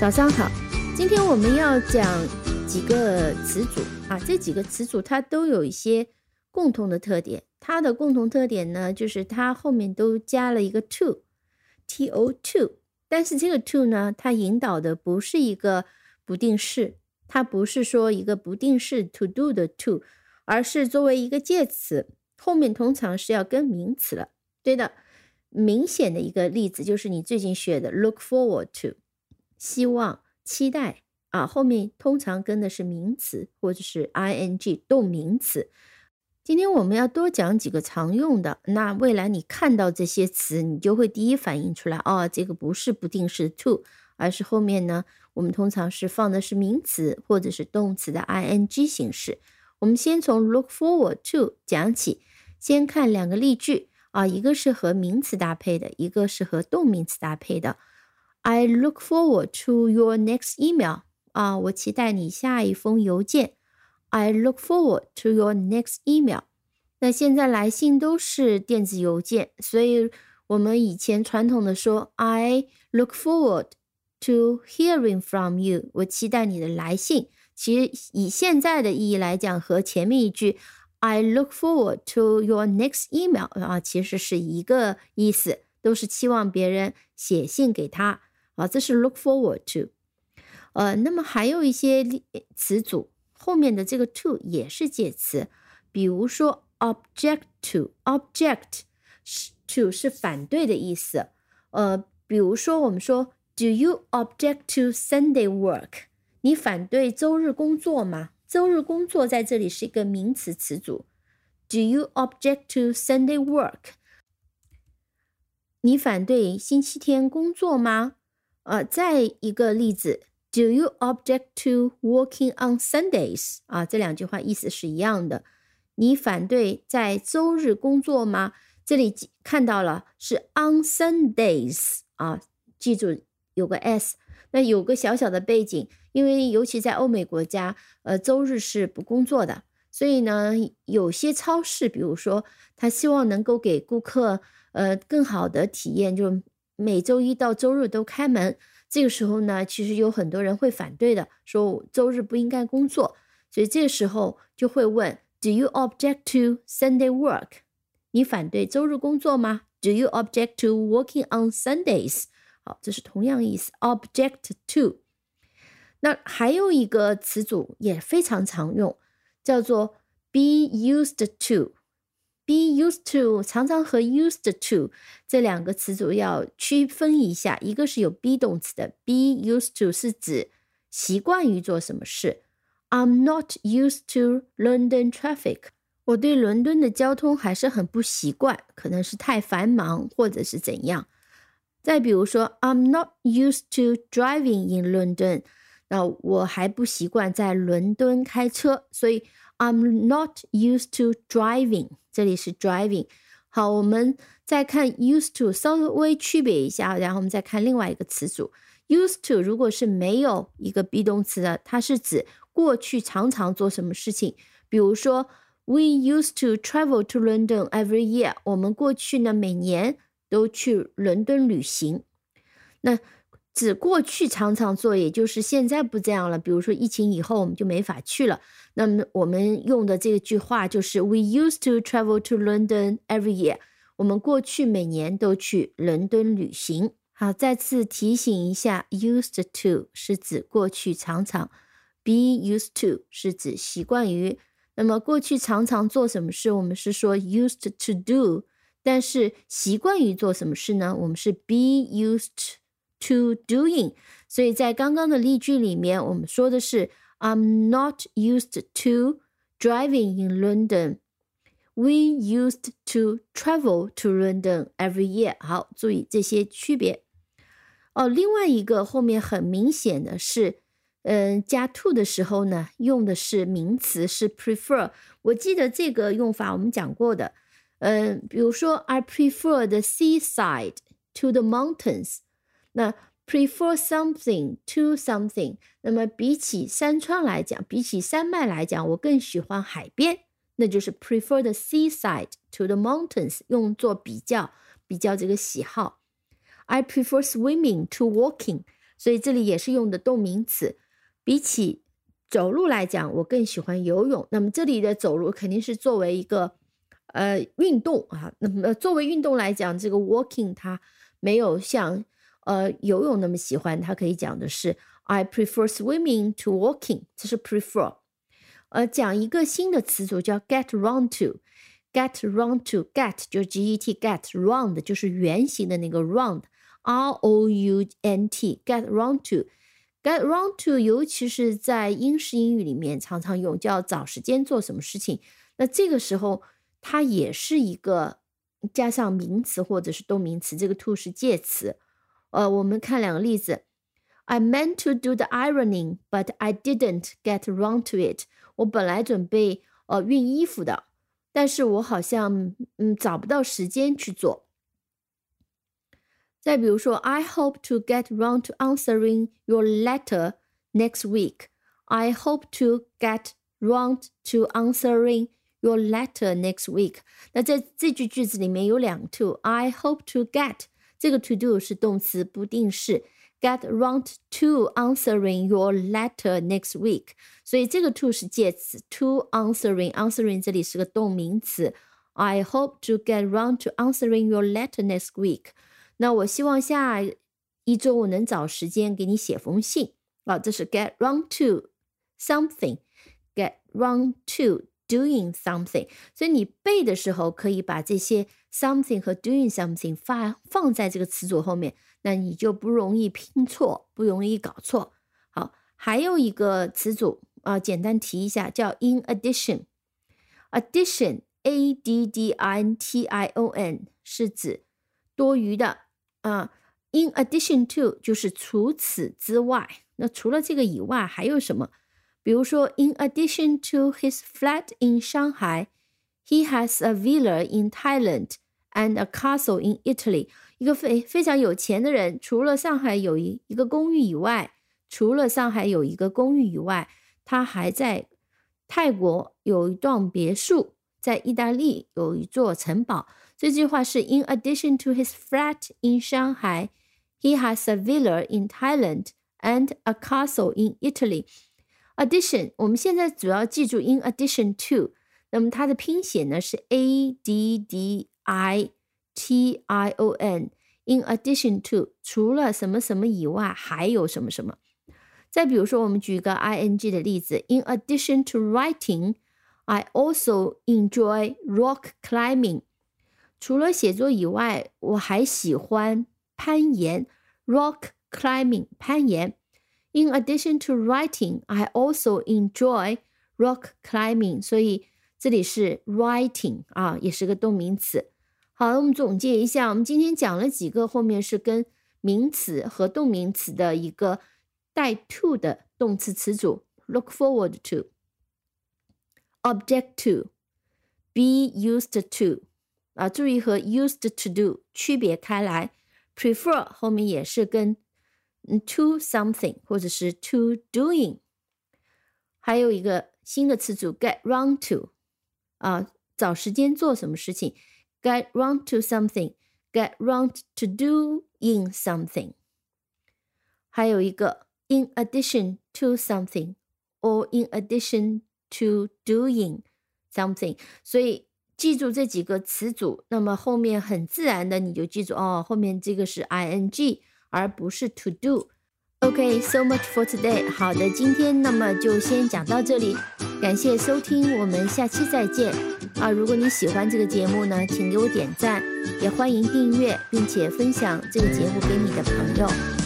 早上好，今天我们要讲几个词组啊，这几个词组它都有一些共同的特点。它的共同特点呢，就是它后面都加了一个 to，t o to。但是这个 to 呢，它引导的不是一个不定式，它不是说一个不定式 to do 的 to，而是作为一个介词，后面通常是要跟名词了。对的，明显的一个例子就是你最近学的 look forward to。希望、期待啊，后面通常跟的是名词或者是 ing 动名词。今天我们要多讲几个常用的，那未来你看到这些词，你就会第一反应出来，哦，这个不是不定式 to，而是后面呢，我们通常是放的是名词或者是动词的 ing 形式。我们先从 look forward to 讲起，先看两个例句啊，一个是和名词搭配的，一个是和动名词搭配的。I look forward to your next email. 啊，我期待你下一封邮件。I look forward to your next email. 那现在来信都是电子邮件，所以我们以前传统的说，I look forward to hearing from you. 我期待你的来信。其实以现在的意义来讲，和前面一句 I look forward to your next email 啊，其实是一个意思，都是期望别人写信给他。啊，这是 look forward to，呃，那么还有一些词组后面的这个 to 也是介词，比如说 object to，object 是 to 是反对的意思，呃，比如说我们说 do you object to Sunday work？你反对周日工作吗？周日工作在这里是一个名词词组，do you object to Sunday work？你反对星期天工作吗？呃，再一个例子，Do you object to working on Sundays？啊，这两句话意思是一样的。你反对在周日工作吗？这里看到了是 on Sundays 啊，记住有个 s。那有个小小的背景，因为尤其在欧美国家，呃，周日是不工作的，所以呢，有些超市，比如说他希望能够给顾客呃更好的体验，就。每周一到周日都开门，这个时候呢，其实有很多人会反对的，说周日不应该工作，所以这个时候就会问：Do you object to Sunday work？你反对周日工作吗？Do you object to working on Sundays？好，这是同样意思，object to。那还有一个词组也非常常用，叫做 be used to。Be used to 常常和 used to 这两个词组要区分一下，一个是有 be 动词的，be used to 是指习惯于做什么事。I'm not used to London traffic。我对伦敦的交通还是很不习惯，可能是太繁忙或者是怎样。再比如说，I'm not used to driving in London。那我还不习惯在伦敦开车，所以 I'm not used to driving。这里是 driving，好，我们再看 used to，稍微区别一下，然后我们再看另外一个词组 used to。如果是没有一个 be 动词的，它是指过去常常做什么事情。比如说，We used to travel to London every year。我们过去呢每年都去伦敦旅行。那指过去常常做，也就是现在不这样了。比如说疫情以后，我们就没法去了。那么我们用的这句话就是 We used to travel to London every year。我们过去每年都去伦敦旅行。好，再次提醒一下，used to 是指过去常常，be used to 是指习惯于。那么过去常常做什么事，我们是说 used to do。但是习惯于做什么事呢？我们是 be used。to doing，所以在刚刚的例句里面，我们说的是 I'm not used to driving in London. We used to travel to London every year. 好，注意这些区别。哦，另外一个后面很明显的是，嗯，加 to 的时候呢，用的是名词，是 prefer。我记得这个用法我们讲过的，嗯，比如说 I prefer the seaside to the mountains。 那 prefer something to something，那么比起山川来讲，比起山脉来讲，我更喜欢海边，那就是 prefer the seaside to the mountains，用作比较，比较这个喜好。I prefer swimming to walking，所以这里也是用的动名词。比起走路来讲，我更喜欢游泳。那么这里的走路肯定是作为一个呃运动啊。那么作为运动来讲，这个 walking 它没有像呃游泳那么喜欢，它可以讲的是 I prefer swimming to walking，这是 prefer。呃，讲一个新的词组叫 get round to，get round to，get 就是 G E T，get round 就是圆形的那个 round，R O U N T，get round to。get round to，尤其是在英式英语里面常常用，叫找时间做什么事情。那这个时候它也是一个加上名词或者是动名词，这个 to 是介词。呃，我们看两个例子：I meant to do the ironing, but I didn't get round to it。我本来准备呃熨衣服的，但是我好像嗯找不到时间去做。再比如说，I hope to get round to answering your letter next week. I hope to get round to answering your letter next week. 那在这句句子里面有两 to。I hope to get 这个 to do 是动词不定式，get round to answering your letter next week。所以这个 to 是介词，to answering answering 这里是个动名词。I hope to get round to answering your letter next week。那我希望下一周我能找时间给你写封信啊，这是 get round to something，get round to doing something。所以你背的时候可以把这些 something 和 doing something 放放在这个词组后面，那你就不容易拼错，不容易搞错。好，还有一个词组啊，简单提一下，叫 in addition，addition，a d d i n t i o n 是指多余的。啊，in addition to 就是除此之外。那除了这个以外还有什么？比如说，in addition to his flat in Shanghai, he has a villa in Thailand and a castle in Italy。一个非非常有钱的人，除了上海有一一个公寓以外，除了上海有一个公寓以外，他还在泰国有一幢别墅，在意大利有一座城堡。这句话是 In addition to his flat in Shanghai, he has a villa in Thailand and a castle in Italy. Addition，我们现在主要记住 in addition to，那么它的拼写呢是 a d d i t i o n。In addition to，除了什么什么以外，还有什么什么。再比如说，我们举一个 ing 的例子：In addition to writing, I also enjoy rock climbing. 除了写作以外，我还喜欢攀岩，rock climbing，攀岩。 In addition to writing, I also enjoy rock climbing。所以这里是 writing 啊，也是个动名词。好，我们总结一下，我们今天讲了几个，后面是跟名词和动名词的一个带 to 的动词词组：look forward to, object to, be used to。啊，注意和 used to do 区别开来，prefer 后面也是跟 to something 或者是 to doing，还有一个新的词组 get round to，啊，找时间做什么事情，get round to something，get round to doing something，还有一个 in addition to something or in addition to doing something，所以。记住这几个词组，那么后面很自然的你就记住哦，后面这个是 ing， 而不是 to do。OK，so much for today。好的，今天那么就先讲到这里，感谢收听，我们下期再见。啊，如果你喜欢这个节目呢，请给我点赞，也欢迎订阅并且分享这个节目给你的朋友。